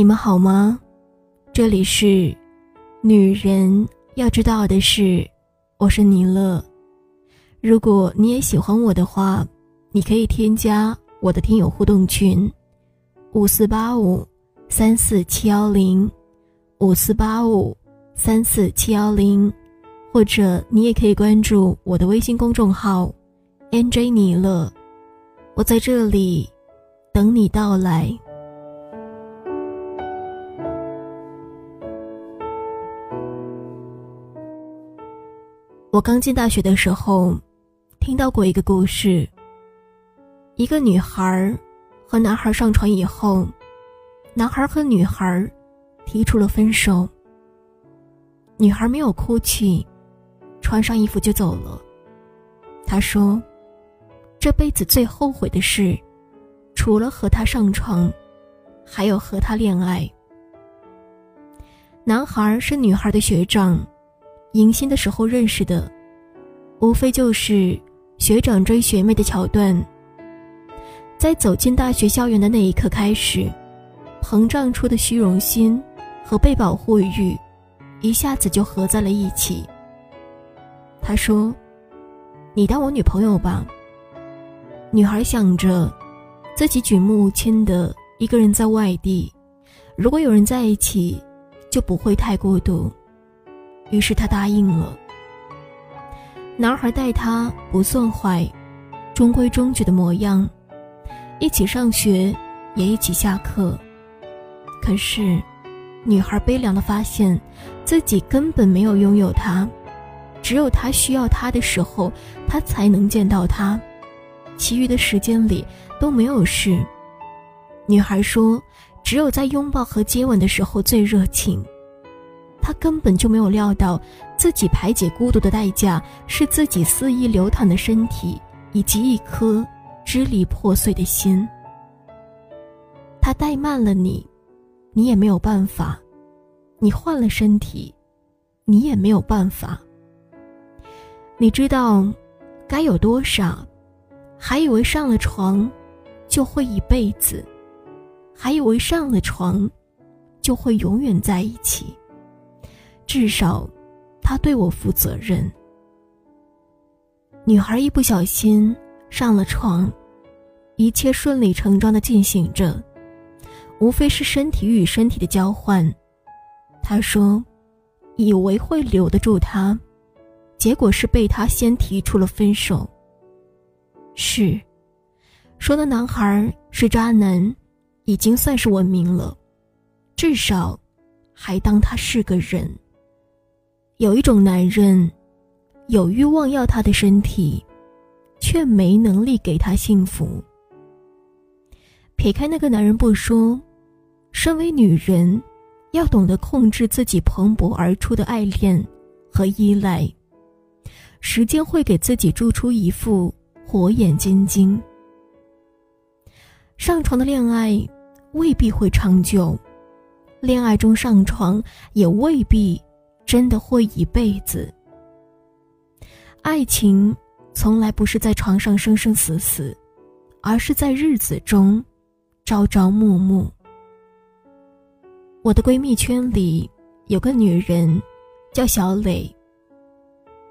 你们好吗？这里是女人要知道的事，我是尼乐。如果你也喜欢我的话，你可以添加我的听友互动群：五四八五三四七幺零，五四八五三四七幺零，或者你也可以关注我的微信公众号 “nj 尼乐”，我在这里等你到来。我刚进大学的时候，听到过一个故事。一个女孩和男孩上床以后，男孩和女孩提出了分手。女孩没有哭泣，穿上衣服就走了。她说：“这辈子最后悔的事，除了和他上床，还有和他恋爱。”男孩是女孩的学长。迎新的时候认识的，无非就是学长追学妹的桥段。在走进大学校园的那一刻开始，膨胀出的虚荣心和被保护欲，一下子就合在了一起。他说：“你当我女朋友吧。”女孩想着，自己举目无亲的一个人在外地，如果有人在一起，就不会太孤独。于是他答应了。男孩待她不算坏，中规中矩的模样，一起上学，也一起下课。可是，女孩悲凉的发现，自己根本没有拥有他，只有他需要他的时候，他才能见到他，其余的时间里都没有事。女孩说，只有在拥抱和接吻的时候最热情。他根本就没有料到，自己排解孤独的代价是自己肆意流淌的身体，以及一颗支离破碎的心。他怠慢了你，你也没有办法；你换了身体，你也没有办法。你知道，该有多傻，还以为上了床，就会一辈子，还以为上了床，就会永远在一起。至少，他对我负责任。女孩一不小心上了床，一切顺理成章的进行着，无非是身体与身体的交换。他说，以为会留得住他，结果是被他先提出了分手。是，说那男孩是渣男，已经算是文明了，至少，还当他是个人。有一种男人，有欲望要他的身体，却没能力给他幸福。撇开那个男人不说，身为女人，要懂得控制自己蓬勃而出的爱恋和依赖。时间会给自己铸出一副火眼金睛。上床的恋爱未必会长久，恋爱中上床也未必。真的会一辈子？爱情从来不是在床上生生死死，而是在日子中朝朝暮暮。我的闺蜜圈里有个女人，叫小磊。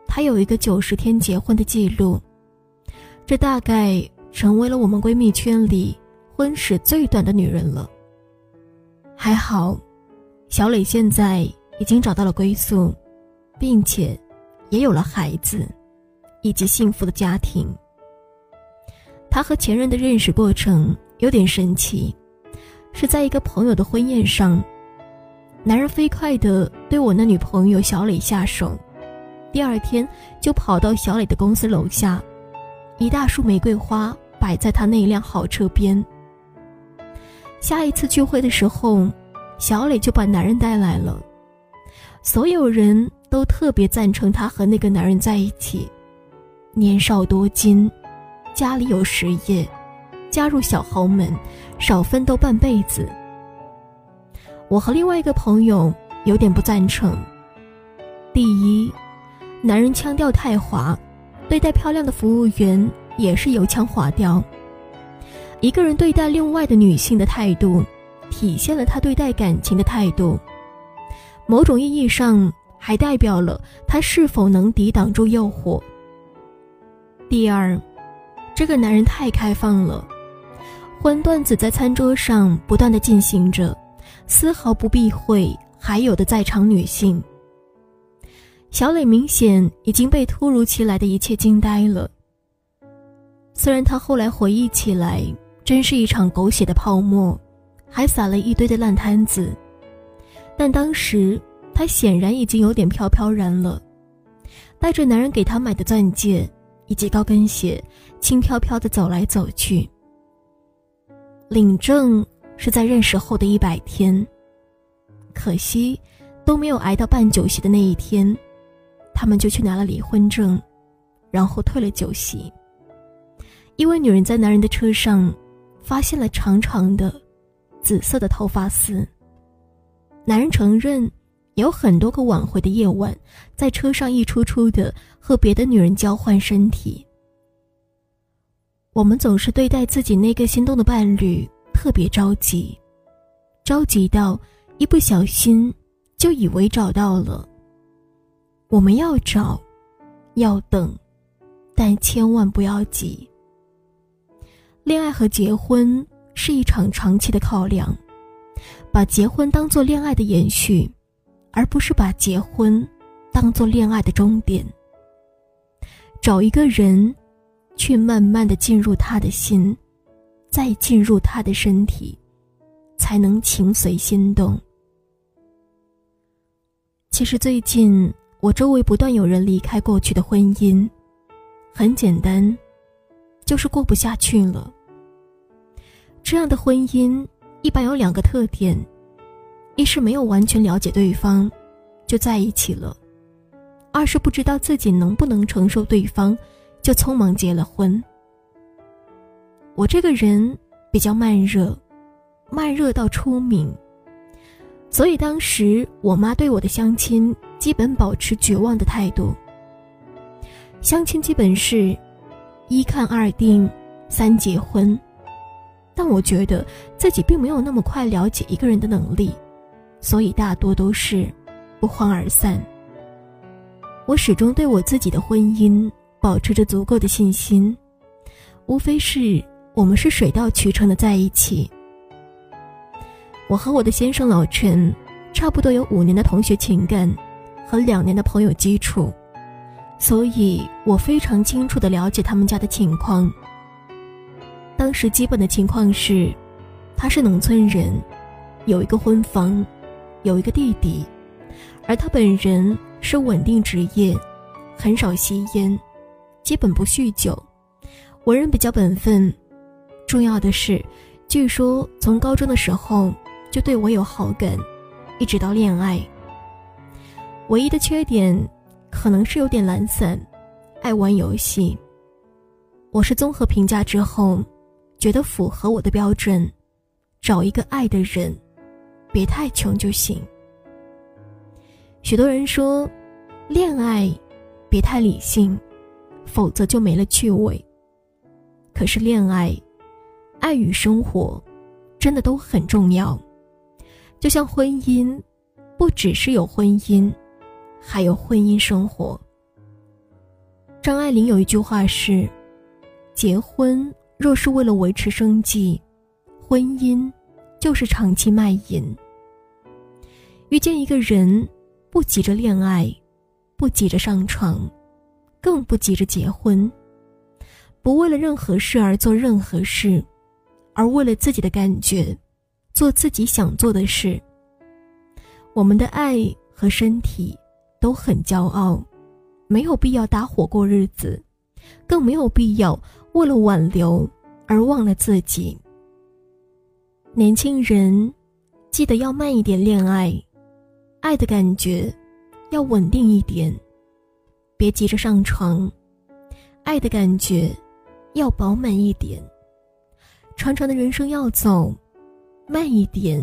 她有一个九十天结婚的记录，这大概成为了我们闺蜜圈里婚史最短的女人了。还好，小磊现在。已经找到了归宿，并且也有了孩子，以及幸福的家庭。他和前任的认识过程有点神奇，是在一个朋友的婚宴上，男人飞快的对我那女朋友小磊下手，第二天就跑到小磊的公司楼下，一大束玫瑰花摆在他那辆好车边。下一次聚会的时候，小磊就把男人带来了。所有人都特别赞成她和那个男人在一起。年少多金，家里有实业，加入小豪门，少奋斗半辈子。我和另外一个朋友有点不赞成。第一，男人腔调太滑，对待漂亮的服务员也是油腔滑调。一个人对待另外的女性的态度，体现了他对待感情的态度，某种意义上还代表了他是否能抵挡住诱惑。第二，这个男人太开放了，荤段子在餐桌上不断的进行着，丝毫不避讳还有的在场女性。小磊明显已经被突如其来的一切惊呆了。虽然他后来回忆起来，真是一场狗血的泡沫，还撒了一堆的烂摊子，但当时他显然已经有点飘飘然了，带着男人给他买的钻戒以及高跟鞋，轻飘飘的走来走去。领证是在认识后的一百天，可惜都没有挨到办酒席的那一天。他们就去拿了离婚证，然后退了酒席。一位女人在男人的车上发现了长长的紫色的头发丝。男人承认有很多个挽回的夜晚，在车上一出出的和别的女人交换身体。我们总是对待自己那个心动的伴侣特别着急，着急到一不小心就以为找到了。我们要找，要等，但千万不要急。恋爱和结婚是一场长期的考量，把结婚当做恋爱的延续，而不是把结婚当做恋爱的终点。找一个人，去慢慢的进入他的心，再进入他的身体，才能情随心动。其实最近。我周围不断有人离开过去的婚姻，很简单，就是过不下去了。这样的婚姻一般有两个特点：一是没有完全了解对方，就在一起了；二是不知道自己能不能承受对方，就匆忙结了婚。我这个人比较慢热，慢热到出名，所以当时我妈对我的相亲。基本保持绝望的态度。相亲基本是，一看二定，三结婚。但我觉得自己并没有那么快了解一个人的能力，所以大多都是不欢而散。我始终对我自己的婚姻保持着足够的信心，无非是我们是水到渠成的在一起。我和我的先生老陈，差不多有五年的同学情感。和两年的朋友基础，所以我非常清楚的了解他们家的情况。当时基本的情况是，他是农村人，有一个婚房，有一个弟弟，而他本人是稳定职业，很少吸烟，基本不酗酒，为人比较本分。重要的是，据说从高中的时候就对我有好感，一直到恋爱。唯一的缺点，可能是有点懒散，爱玩游戏。我是综合评价之后，觉得符合我的标准，找一个爱的人，别太穷就行。许多人说，恋爱别太理性，否则就没了趣味。可是恋爱，爱与生活，真的都很重要。就像婚姻，不只是有婚姻。还有婚姻生活。张爱玲有一句话是：“结婚若是为了维持生计，婚姻就是长期卖淫。”遇见一个人，不急着恋爱，不急着上床，更不急着结婚，不为了任何事而做任何事，而为了自己的感觉，做自己想做的事。我们的爱和身体。都很骄傲，没有必要搭伙过日子，更没有必要为了挽留而忘了自己。年轻人，记得要慢一点恋爱，爱的感觉要稳定一点，别急着上床，爱的感觉要饱满一点。长长的人生要走，慢一点，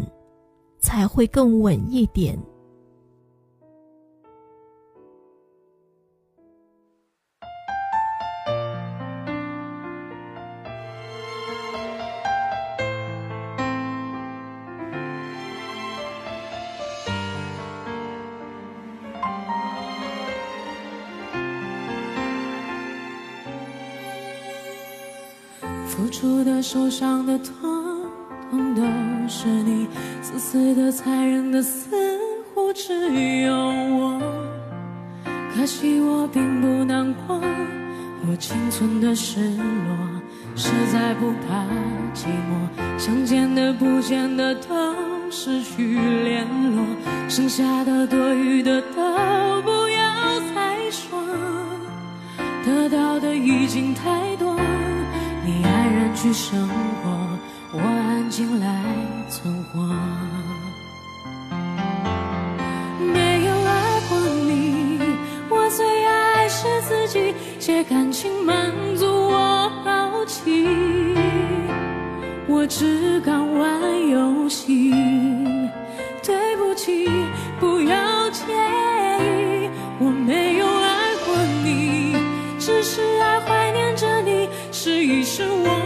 才会更稳一点。付出的、受伤的、痛痛都是你，自私的、残忍的，似乎只有我。可惜我并不难过，我仅存的失落，实在不怕寂寞。想见的、不见的都失去联络，剩下的、多余的都不要再说，得到的已经太多。去生活，我安静来存活。没有爱过你，我最爱是自己，借感情满足我好奇。我只敢玩游戏，对不起，不要介意，我没有爱过你，只是爱怀念着你。试一试，我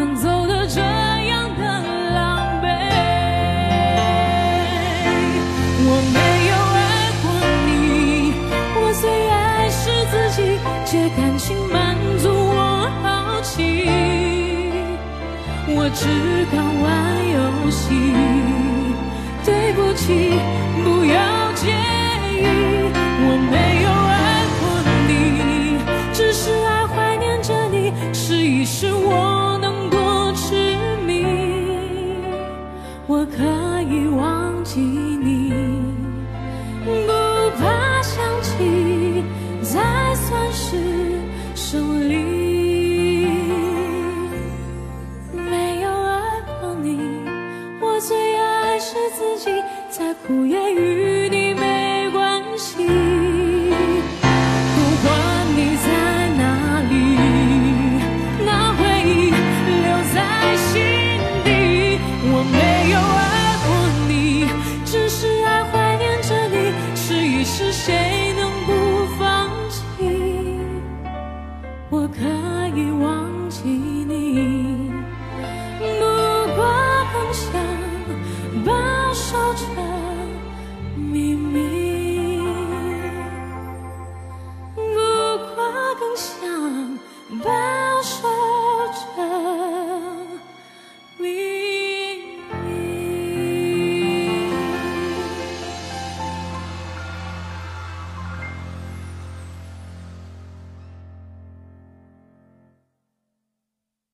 我只敢玩游戏，对不起，不要介意。我没有